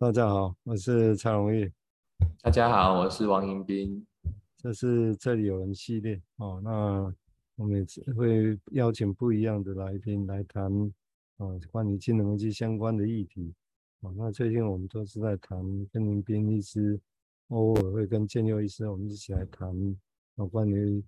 大家好，我是蔡荣裕。大家好，我是王迎宾。这是这里有人系列哦，那我们会邀请不一样的来宾来谈哦，关于金融危机相关的议题。哦，那最近我们都是在谈，跟迎宾医师，偶尔会跟建佑医师，我们一起来谈哦，关于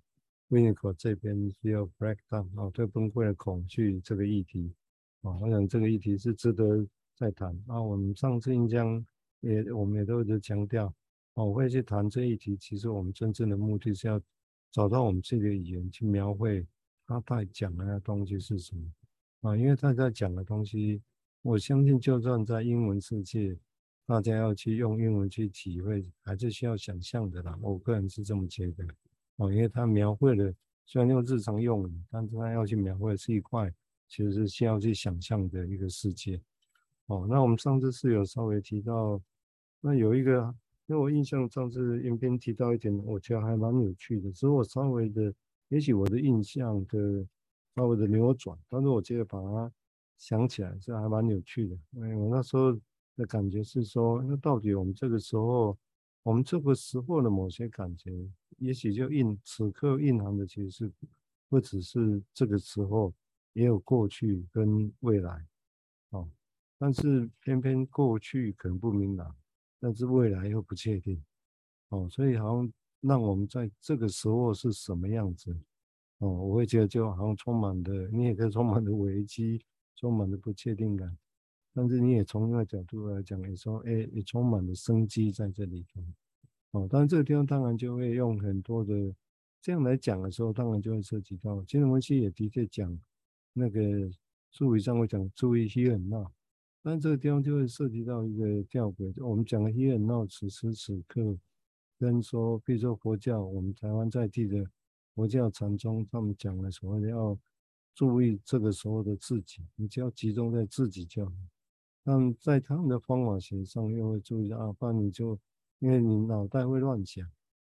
w i n i c o 这边 Fear Breakdown 哦，对崩溃的恐惧这个议题。哦，我想这个议题是值得再谈。啊，我们上次应将也，我们也都一直强调。我会去谈这一题，其实我们真正的目的是要找到我们自己的语言去描绘他在讲的那东西是什么啊？因为他在讲的东西，我相信就算在英文世界，大家要去用英文去体会，还是需要想象的啦。我个人是这么觉得哦，因为他描绘的虽然用日常用语，但是他要去描绘的是一块其实是需要去想象的一个世界。哦，那我们上次是有稍微提到，那有一个。因为我印象上次迎宾提到一点，我觉得还蛮有趣的，所以我稍微的，也许我的印象的稍微的扭转，但是我觉得把它想起来是还蛮有趣的。因为我那时候的感觉是说，那到底我们这个时候，我们这个时候的某些感觉，也许就印此刻蕴含的其实是不只是这个时候，也有过去跟未来，但是偏偏过去可能不明朗。但是未来又不确定，哦，所以好像让我们在这个时候是什么样子，哦，我会觉得就好像充满的，你也可以充满的危机，充满的不确定感，但是你也从另外角度来讲，你说，哎，也充满了生机在这里头，哦，当然这个地方当然就会用很多的这样来讲的时候，当然就会涉及到金融分析也的确讲那个术语上会讲注意 here and now。但这个地方就会涉及到一个吊诡，我们讲的 here and now 此时此刻，跟说，比如说佛教，我们台湾在地的佛教禅宗，他们讲的所谓要注意这个时候的自己，你只要集中在自己就好。但在他们的方法学上，又会注意到啊，不然你就因为你脑袋会乱想，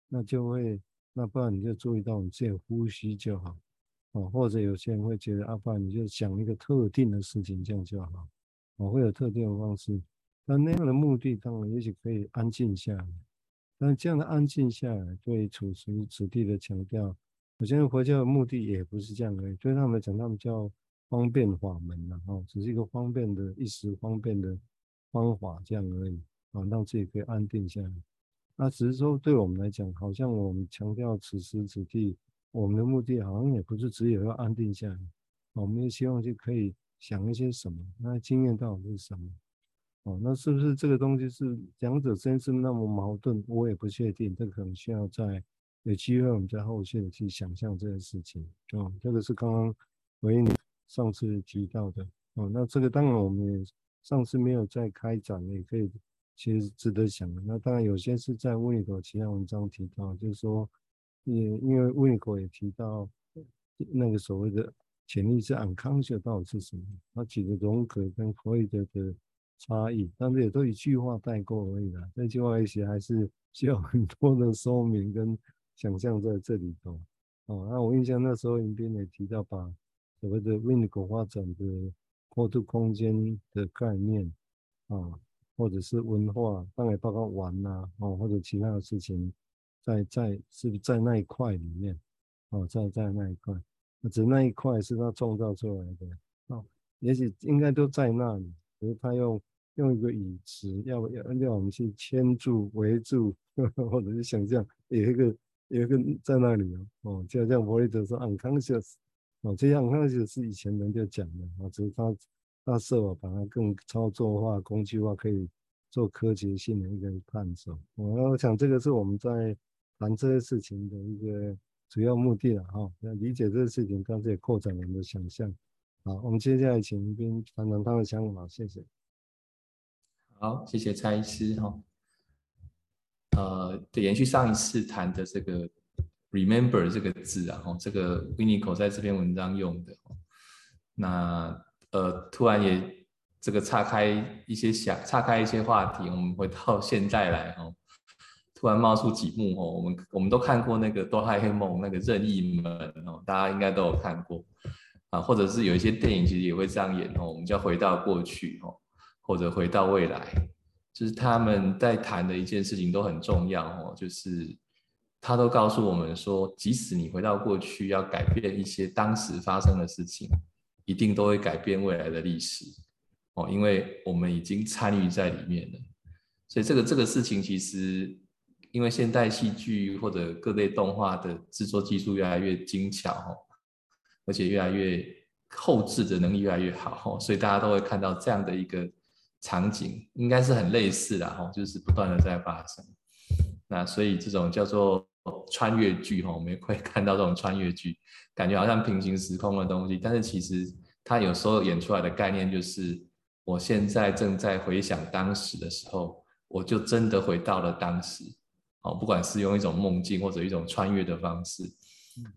那就会，那不然你就注意到你自己呼吸就好，哦，或者有些人会觉得啊，不然你就想一个特定的事情，这样就好。我会有特定的方式，但那样的目的当然也许可以安静下来，但这样的安静下来，对处于此地的强调，我觉得佛教的目的也不是这样而已。对他们来讲，他们叫方便法门呐，哈，只是一个方便的一时方便的方法这样而已，啊，让自己可以安定下来。那只是说，对我们来讲，好像我们强调此时此地，我们的目的好像也不是只有要安定下来，我们也希望就可以。想一些什么？那经验到底是什么？哦，那是不是这个东西是两者之间是那么矛盾？我也不确定，这可能需要在有机会我们在后续的去想象这件事情。哦，这个是刚刚回应你上次提到的。哦，那这个当然我们也上次没有再开展，也可以其实值得想的。那当然有些是在魏狗其他文章提到，就是说也因为魏狗也提到那个所谓的。潜意识 unconscious 到底是什么？它举的荣格跟弗洛伊德的差异，但是也都一句话带过而已啦。这句话也许还是需要很多的说明跟想象在这里头。哦，那我印象那时候迎宾也提到，把所谓的 Winiko 发展的过渡空间的概念啊，或者是文化，当然包括玩呐，哦，或者其他的事情，在在是不是在那一块里面？哦，在在那一块。只那一块是他创造出来的哦，也许应该都在那里，可是他用用一个语词，要要要我们去牵住、围住，或者是想象有一个有一个在那里哦，哦，就像弗洛伊德说 unconscious 哦，这样 unconscious 是以前人就讲的啊，只是他他设法把它更操作化、工具化，可以做科学性的一个探索。我想这个是我们在谈这些事情的一个。主要目的了哈，要理解这个事情，刚才也扩展我们的想象。好，我们接下来请迎宾谈谈他的想法，谢谢。好，谢谢蔡医师哈。呃，延续上一次谈的这个 “remember” 这个字啊，哈，这个 Winiko 在这篇文章用的。那呃，突然也这个岔开一些想，岔开一些话题，我们回到现在来哈。突然冒出几幕哦，我们我们都看过那个哆啦 A 梦那个任意门哦，大家应该都有看过。啊，或者是有一些电影其实也会这样演哦，我们就要回到过去哦，或者回到未来。就是他们在谈的一件事情都很重要哦，就是他都告诉我们说，即使你回到过去要改变一些当时发生的事情，一定都会改变未来的历史。哦，因为我们已经参与在里面了。所以这个这个事情其实，因为现代戏剧或者各类动画的制作技术越来越精巧哦，而且越来越后置的能力越来越好哦，所以大家都会看到这样的一个。场景应该是很类似的哈，就是不断的在发生。那所以这种叫做穿越剧哈，我们也会看到这种穿越剧，感觉好像平行时空的东西。但是其实它有时候演出来的概念就是，我现在正在回想当时的时候，我就真的回到了当时。哦，不管是用一种梦境或者一种穿越的方式，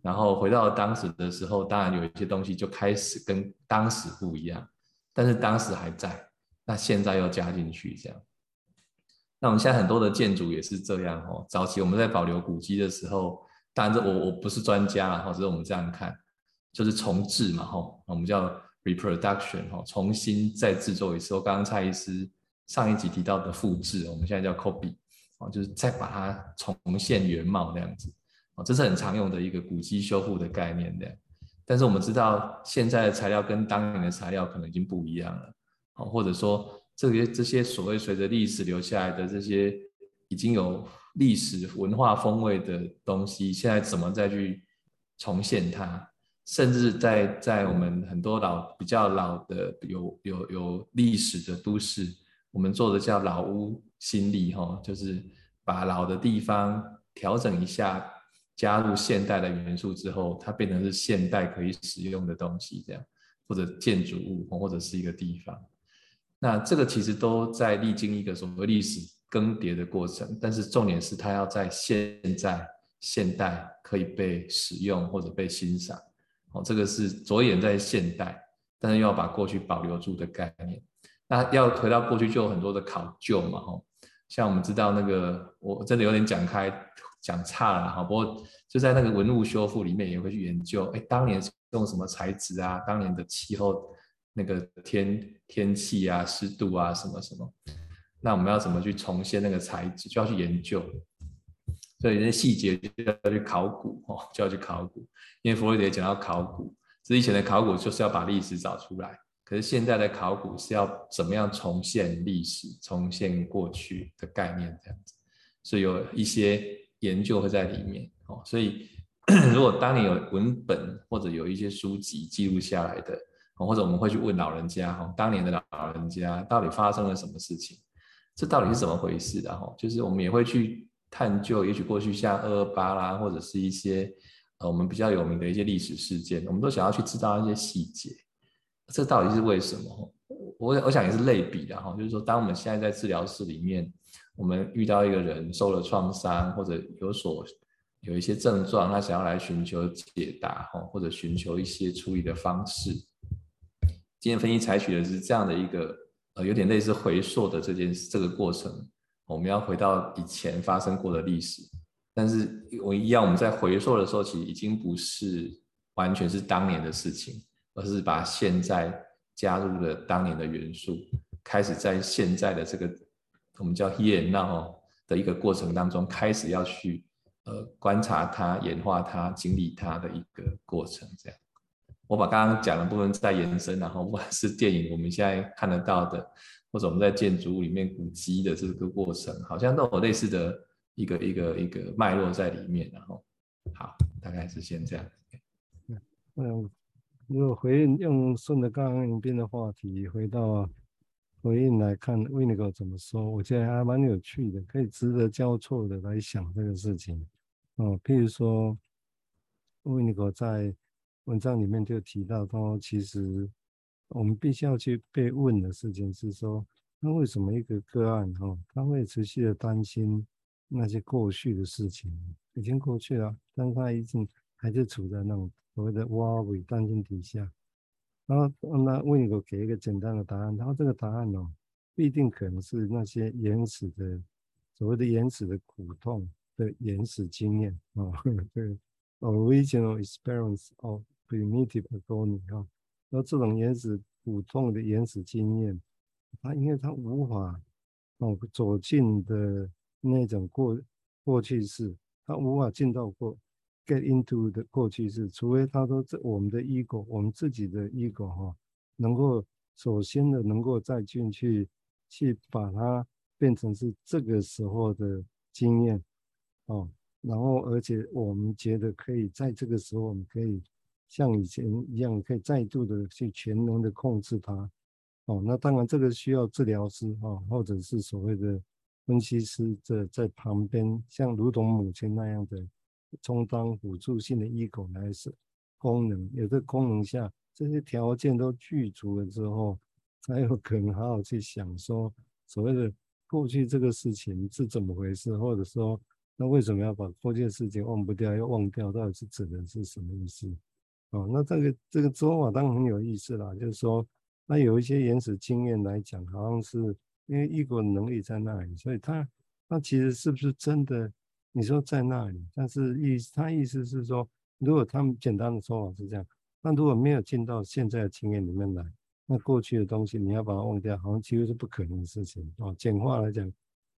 然后回到当时的时候，当然有一些东西就开始跟当时不一样，但是当时还在。那现在又加进去这样，那我们现在很多的建筑也是这样哦。早期我们在保留古迹的时候，当然这我我不是专家啦，只是我们这样看，就是重置嘛吼，我们叫 reproduction 吼，重新再制作一次。我刚刚蔡医师上一集提到的复制，我们现在叫 copy 哦，就是再把它重现原貌那样子哦，这是很常用的一个古迹修复的概念这样。但是我们知道现在的材料跟当年的材料可能已经不一样了。哦，或者说这些这些所谓随着历史留下来的这些已经有历史文化风味的东西，现在怎么再去重现它？甚至在在我们很多老比较老的有有有历史的都市，我们做的叫老屋新力，哈，就是把老的地方调整一下，加入现代的元素之后，它变成是现代可以使用的东西，这样或者建筑物，或者是一个地方。那这个其实都在历经一个所谓历史更迭的过程，但是重点是它要在现在现代可以被使用或者被欣赏。哦，这个是着眼在现代，但是又要把过去保留住的概念。那要回到过去，就有很多的考究嘛，吼，像我们知道那个，我真的有点讲开讲差了，哈，不过就在那个文物修复里面也会去研究，哎，当年用什么材质啊，当年的气候。那个天天气啊、湿度啊什么什么，那我们要怎么去重现那个材质，就要去研究，所以那些细节就要去考古哦，就要去考古。因为弗洛伊德讲到考古，之前的考古就是要把历史找出来，可是现在的考古是要怎么样重现历史、重现过去的概念这样子，所以有一些研究会在里面哦。所以 如果当你有文本或者有一些书籍记录下来的。或者我们会去问老人家，哈，当年的老人家到底发生了什么事情？这到底是怎么回事的？哈，就是我们也会去探究，也许过去像二二八啦，或者是一些呃我们比较有名的一些历史事件，我们都想要去知道一些细节。这到底是为什么？我我想也是类比的哈，就是说，当我们现在在治疗室里面，我们遇到一个人受了创伤，或者有所有一些症状，他想要来寻求解答，哈，或者寻求一些处理的方式。今天分析采取的是这样的一个呃，有点类似回溯的这件这个过程，我们要回到以前发生过的历史，但是我一样我们在回溯的时候，其实已经不是完全是当年的事情，而是把现在加入了当年的元素，开始在现在的这个我们叫 here now 的一个过程当中，开始要去呃观察它、演化它、经历它的一个过程，这样。我把刚刚讲的部分再延伸，然后不管是电影我们现在看得到的，或者我们在建筑物里面古迹的这个过程，好像都有类似的一个一个一个脉络在里面。然后，好，大概是先这样。嗯，如果回应用顺着刚刚一边的话题回到回应来看维尼狗怎么说？我觉得还蛮有趣的，可以值得交错的来想这个事情。哦，譬如说维尼狗在文章里面就提到说，其实我们必须要去被问的事情是说，那为什么一个个案哈，他会持续的担心那些过去的事情，已经过去了，但他已经还是处在那种所谓的 worry 担心底下。然后那问一个给一个简单的答案，然后这个答案哦，不一定可能是那些原始的所谓的原始的苦痛的原始经验啊，对，original experience of primitive agony 哈，那这种原始苦痛的原始经验，它因为它无法哦走进的那种过过去式，他无法进到过 get into 的过去式，除非他说这我们的 ego，我们自己的 ego 哈、能够首先的能够再进去去把它变成是这个时候的经验哦，然后而且我们觉得可以在这个时候我们可以像以前一样，可以再度的去全能的控制它哦，那当然这个需要治疗师啊、哦，或者是所谓的分析师在在旁边，像如同母亲那样的。充当辅助性的 ego 来是功能，有这功能下，这些条件都具足了之后，才有可能好好去想说所谓的过去这个事情是怎么回事，或者说那为什么要把过去的事情忘不掉，要忘掉，到底是指的是什么意思？哦，那这个这个说法当然很有意思啦，就是说那有一些原始经验来讲，好像是因为 ego 的能力在那里，所以他他其实是不是真的？你说在那里，但是意他意思是说，如果他们简单的说法是这样，那如果没有进到现在的经验里面来，那过去的东西你要把它忘掉，好像几乎是不可能的事情啊。简化来讲，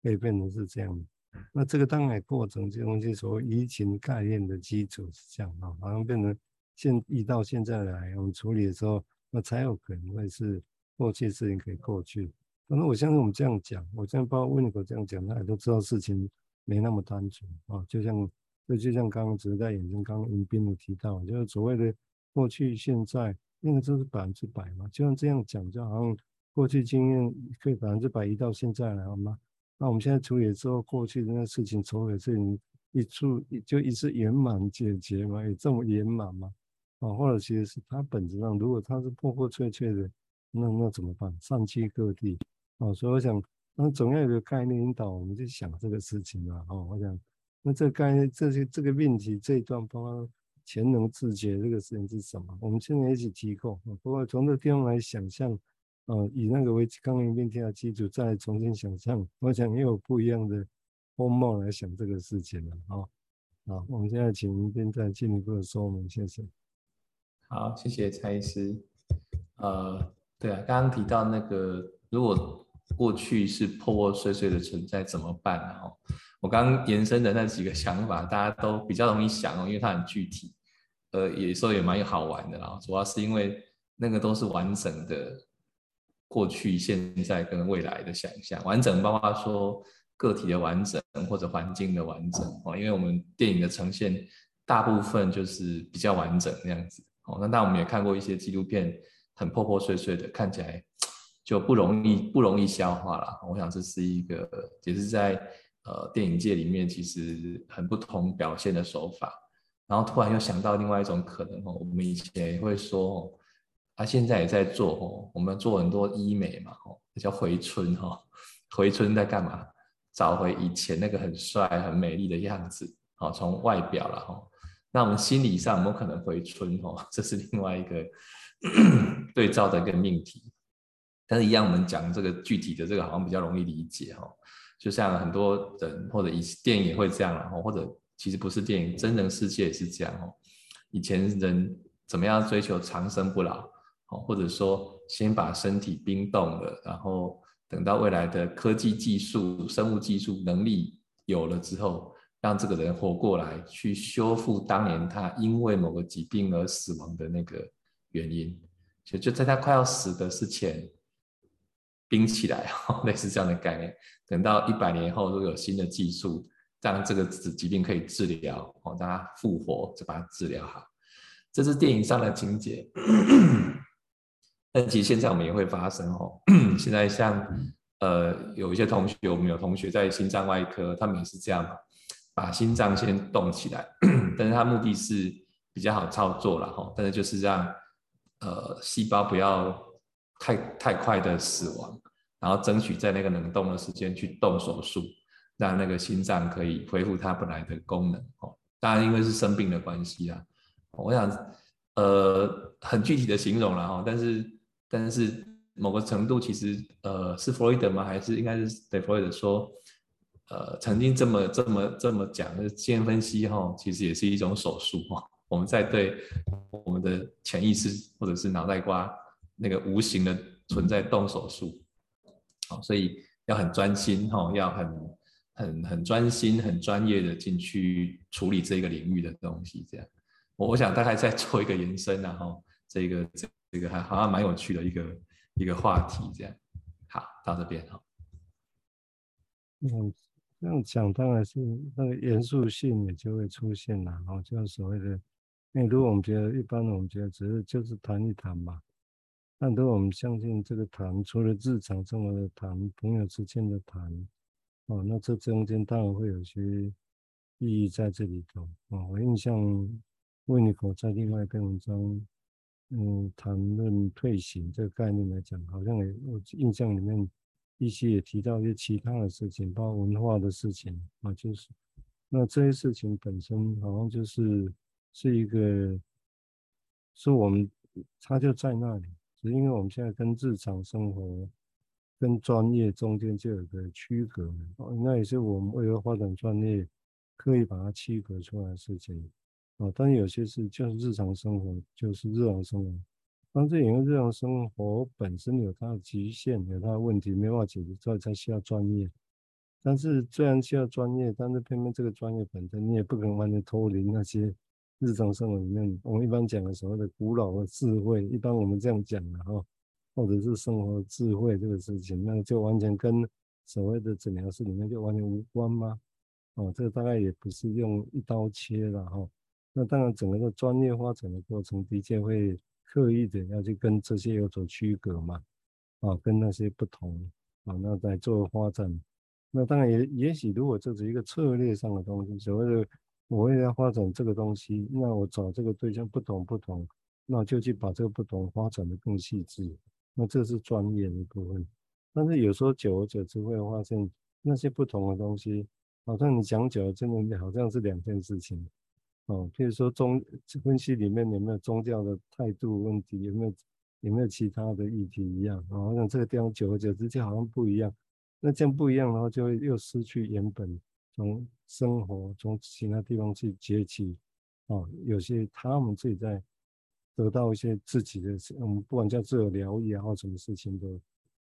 可以变成是这样。那这个当然过程这东西所谓移情概念的基础是这样啊，好像变成现移到现在来，我们处理的时候，那才有可能会是过去的事情可以过去。反正我相信我们这样讲，我相信包括温尼克这样讲，大家都知道事情。没那么单纯啊，就像就就像刚刚只是在眼睛刚刚迎宾有提到，就是所谓的过去现在，那个就是百分之百嘛。就像这样讲，就好像过去经验可以百分之百移到现在来，好吗？那我们现在处理之后，过去的那事情、所有事情一处就一次圆满解决嘛？有这么圆满吗？啊，或者其实是它本质上，如果它是破破碎碎的，那那怎么办？散去各地啊，所以我想。那总要有个概念引导我们去想这个事情嘛，哦，我想，那这个概念，这些这个命题这一段，包括全能自觉这个事情是什么？我们现在一起提供，不过从这个地方来想象，呃，以那个为刚刚命题的基础，再重新想象，我想也有不一样的风貌来想这个事情了，啊，好，我们现在请迎宾再进一步的说明，谢谢。好，谢谢蔡医师。呃，对啊，刚刚提到那个如果。过去是破破碎碎的存在，怎么办呢？哦，我刚延伸的那几个想法，大家都比较容易想哦，因为它很具体，呃，有时候也蛮好玩的啦。主要是因为那个都是完整的过去、现在跟未来的想象，完整包括说个体的完整或者环境的完整哦。因为我们电影的呈现大部分就是比较完整那样子哦。那但我们也看过一些纪录片，很破破碎碎的，看起来。就不容易不容易消化了。我想这是一个，也是在呃电影界里面其实很不同表现的手法。然后突然又想到另外一种可能哦，我们以前也会说哦，啊现在也在做哦，我们做很多医美嘛哦，叫回春哈，回春在干嘛？找回以前那个很帅很美丽的样子，好，从外表了哈。那我们心理上有没有可能回春哦？这是另外一个 对照的一个命题。但是，一样，我们讲这个具体的这个，好像比较容易理解哈。就像很多人或者以电影也会这样，然后或者其实不是电影，真人世界也是这样哦。以前人怎么样追求长生不老，哦，或者说先把身体冰冻了，然后等到未来的科技技术、生物技术能力有了之后，让这个人活过来，去修复当年他因为某个疾病而死亡的那个原因，就就在他快要死的之前。冰起来，类似这样的概念。等到一百年后，如果有新的技术，让这个疾病可以治疗，哦，让它复活，就把它治疗好。这是电影上的情节。但其实现在我们也会发生哦。现在像呃有一些同学，我们有同学在心脏外科，他们也是这样，把心脏先动起来，但是他目的是比较好操作了哈。但是就是让呃细胞不要太太快的死亡。然后争取在那个冷冻的时间去动手术，让那个心脏可以恢复它本来的功能。哦，当然因为是生病的关系啊。我想，呃，很具体的形容了哈，但是但是某个程度其实，呃，是弗洛伊德吗？还是应该是对弗洛伊德说，呃，曾经这么这么这么讲的基因分析哈，其实也是一种手术哈。我们在对我们的潜意识或者是脑袋瓜那个无形的存在动手术。好，所以要很专心哈，要很很很专心、很专业的进去处理这个领域的东西。这样，我我想大概再做一个延伸，然后这个这这个还好像蛮有趣的一个一个话题。这样，好，到这边哈。嗯，这样讲当然是那个严肃性也就会出现了，哈，就是所谓的。因为如果我们觉得一般，我们觉得只是就是谈一谈嘛。但如果我们相信这个谈，除了日常生活的谈，朋友之间的谈，哦，那这中间当然会有些意义在这里头。哦，我印象维尼口在另外一篇文章，嗯，谈论退行这个概念来讲，好像也我印象里面一些也提到一些其他的事情，包括文化的事情啊，就是那这些事情本身好像就是。是一个，是我们，它就在那里，是因为我们现在跟日常生活、跟专业中间就有个区隔，哦那也是我们为了发展专业，刻意把它区隔出来的事情，啊，但有些事就是日常生活，就是日常生活，但是因为日常生活本身有它的极限，有它的问题，没办法解决，所以才需要专业。但是虽然需要专业，但是偏偏这个专业本身，你也不可能完全脱离那些。日常生活里面，我们一般讲的所谓的古老的智慧，一般我们这样讲的哈，或者是生活智慧这个事情，那就完全跟所谓的诊疗室里面就完全无关吗？哦，这个大概也不是用一刀切了哈。那当然，整个的专业发展的过程的确会刻意的要去跟这些有所区隔嘛，啊，跟那些不同啊，那在做发展。那当然也也许如果这是一个策略上的东西，所谓的。我为了要发展这个东西，那我找这个对象不同不同，那就去把这个不同发展的更细致。那这是专业的部分。但是有时候久而久之会发现，那些不同的东西，好像你讲久了，真的好像是两件事情。哦，譬如说宗分析里面有没有宗教的态度问题，有没有有没有其他的议题一样？啊，好像这个地方久而久之就好像不一样。那这样不一样的话，就会又失去原本。从生活从其他地方去接起，啊，有些他们自己在得到一些自己的，嗯，不管叫自我疗愈啊或什么事情的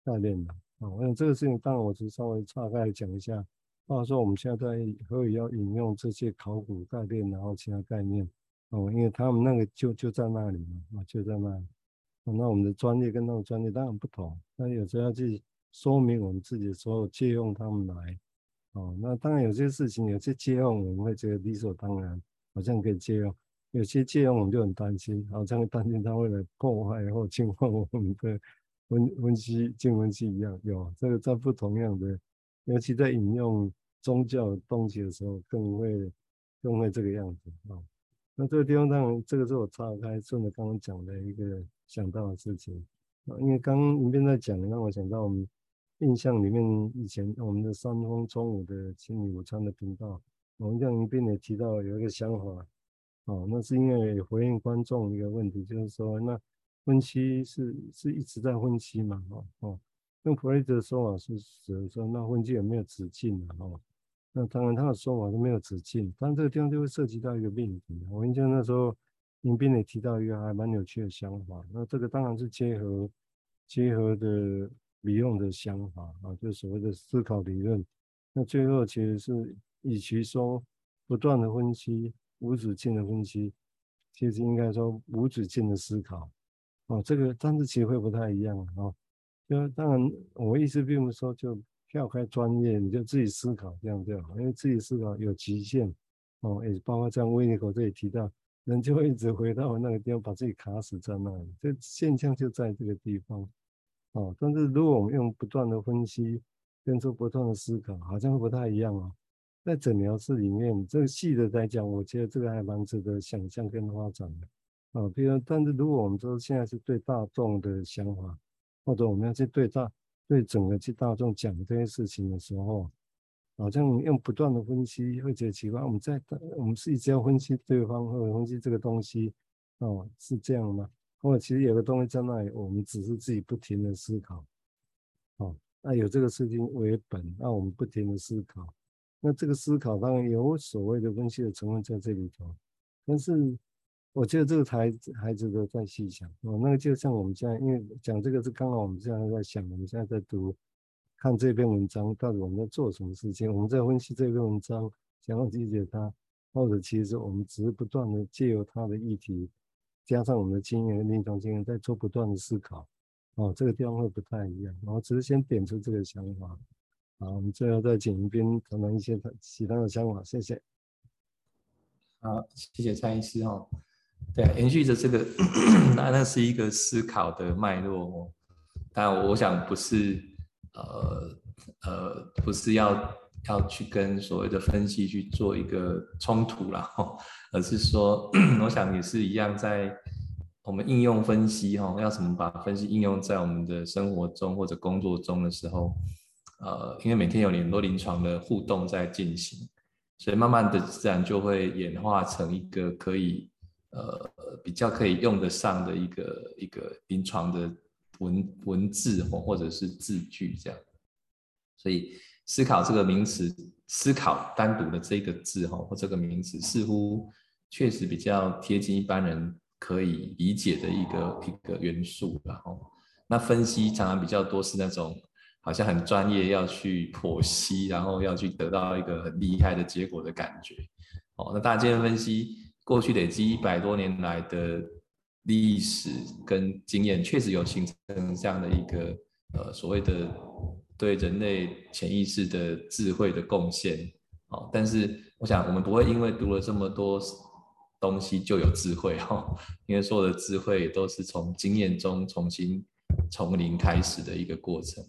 概念的，啊，我想这个事情当然我只稍微岔开讲一下，或者说我们现在在可以要引用这些考古概念，然后其他概念，哦，因为他们那个就就在那里嘛，啊，就在那里，那我们的专业跟他们专业当然不同，那有时候要去说明我们自己的时候，借用他们来。哦，那当然有些事情，有些借用我们会觉得理所当然，好像可以借用；有些借用我们就很担心，好像担心他会来破坏或侵犯我们的分分析、静分析一样。有这个在不同样的，尤其在引用宗教东西的时候，更会更会这个样子啊、哦。那这个地方当然，这个是我岔开顺着刚刚讲的一个想到的事情啊，因为刚刚一边在讲，让我想到我们。印象里面，以前我们的三丰中午的清理午餐的频道，我们这样一边也提到有一个想法，哦，那是因为回应观众一个问题，就是说，那婚期是是一直在婚期嘛，哦哦，用弗雷德的说法是指说，那婚期有没有止境的哦？那当然他的说法是没有止境，但这个地方就会涉及到一个命题。我印象那时候，林斌也提到一个还蛮有趣的想法，那这个当然是结合结合的。理论的想法啊，就所谓的思考理论。那最后其实是与其说不断的分析、无止境的分析，其实应该说无止境的思考。哦，这个但是其实会不太一样啊。就当然，我意思并不是说就跳开专业，你就自己思考这样就好，因为自己思考有极限。哦，也包括像维尼口这里提到，人就会一直回到那个地方，把自己卡死在那里。这现象就在这个地方。哦，但是如果我们用不断的分析，跟做不断的思考，好像会不太一样哦。在诊疗室里面，这个细的来讲，我觉得这个还蛮值得想象跟发展的。啊，比如，但是如果我们说现在是对大众的想法，或者我们要去对大对整个去大众讲这些事情的时候，好像用不断的分析会觉得奇怪。我们在我们是一直要分析对方或者分析这个东西，哦，是这样吗？或者其实有个东西在那里，我们只是自己不停的思考，哦，那有这个事情为本，那我们不停的思考，那这个思考当然有所谓的分析的成分在这里头，但是我觉得这个还还值得再细想。哦。那个就像我们现在，因为讲这个是刚好我们现在在想，我们现在在读看这篇文章到底我们在做什么事情，我们在分析这篇文章，想要理解它，或者其实我们只是不断的借由它的议题，加上我们的经验、临床经验，在做不断的思考。哦，这个地方会不太一样。然后只是先点出这个想法。好，我们最后再请一边谈谈一些他其他的想法。谢谢。好，谢谢蔡医师哦。对，延续着这个，那那是一个思考的脉络哦。但我想不是，呃呃，不是要要去跟所谓的分析去做一个冲突啦，而是说，我想也是一样，在我们应用分析哈，要怎么把分析应用在我们的生活中或者工作中的时候，呃，因为每天有很多临床的互动在进行，所以慢慢的自然就会演化成一个可以。呃，比较可以用得上的一个一个临床的文文字或或者是字句这样，所以思考这个名词，思考单独的这个字哈或这个名词，似乎确实比较贴近一般人可以理解的一个一个元素，然后那分析常常比较多是那种好像很专业要去剖析，然后要去得到一个很厉害的结果的感觉，哦，那大家今天分析。过去累积一百多年来的历史跟经验，确实有形成这样的一个呃所谓的对人类潜意识的智慧的贡献。哦，但是我想我们不会因为读了这么多东西就有智慧哈，因为所有的智慧都是从经验中重新从零开始的一个过程，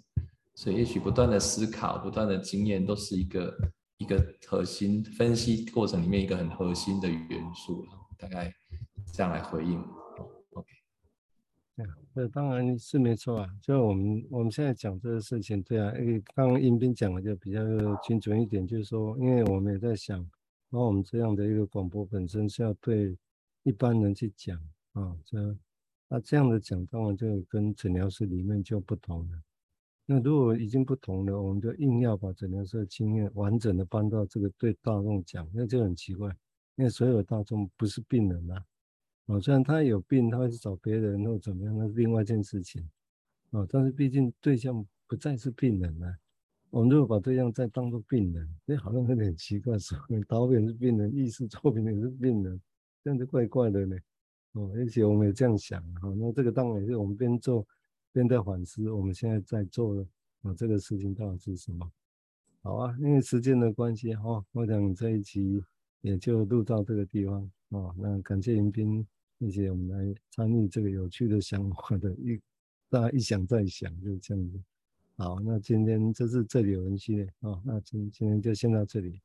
所以也许不断的思考、不断的经验都是一个。一个核心分析过程里面一个很核心的元素，大概这样来回应。对啊，这当然是没错啊。就我们我们现在讲这个事情，对啊，因为刚刚英斌讲的就比较精准一点，就是说，因为我们也在想，然后我们这样的一个广播本身是要对一般人去讲啊，这样那这样的讲，当然就跟诊疗室里面就不同了。那如果已经不同了，我们就硬要把诊疗室的经验完整的搬到这个对大众讲，那就很奇怪。因为所有大众不是病人啊，哦，虽然他有病，他会去找别人或怎么样，那是另外一件事情，哦，但是毕竟对象不再是病人啊。我们如果把对象再当作病人，这好像有点奇怪，说导演是病人，艺术作品也是病人，这样子怪怪的呢。哦，而且我们也这样想，哈，那这个当然也是我们边做。边在反思，我们现在在做的啊，这个事情到底是什么？好啊，因为时间的关系哈、哦，我想这一集也就录到这个地方啊、哦。那感谢迎宾，谢谢我们来参与这个有趣的想法的一，大家一想再想，就是这样子。好，那今天就是这里有人系列啊，那今今天就先到这里，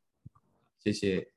谢谢。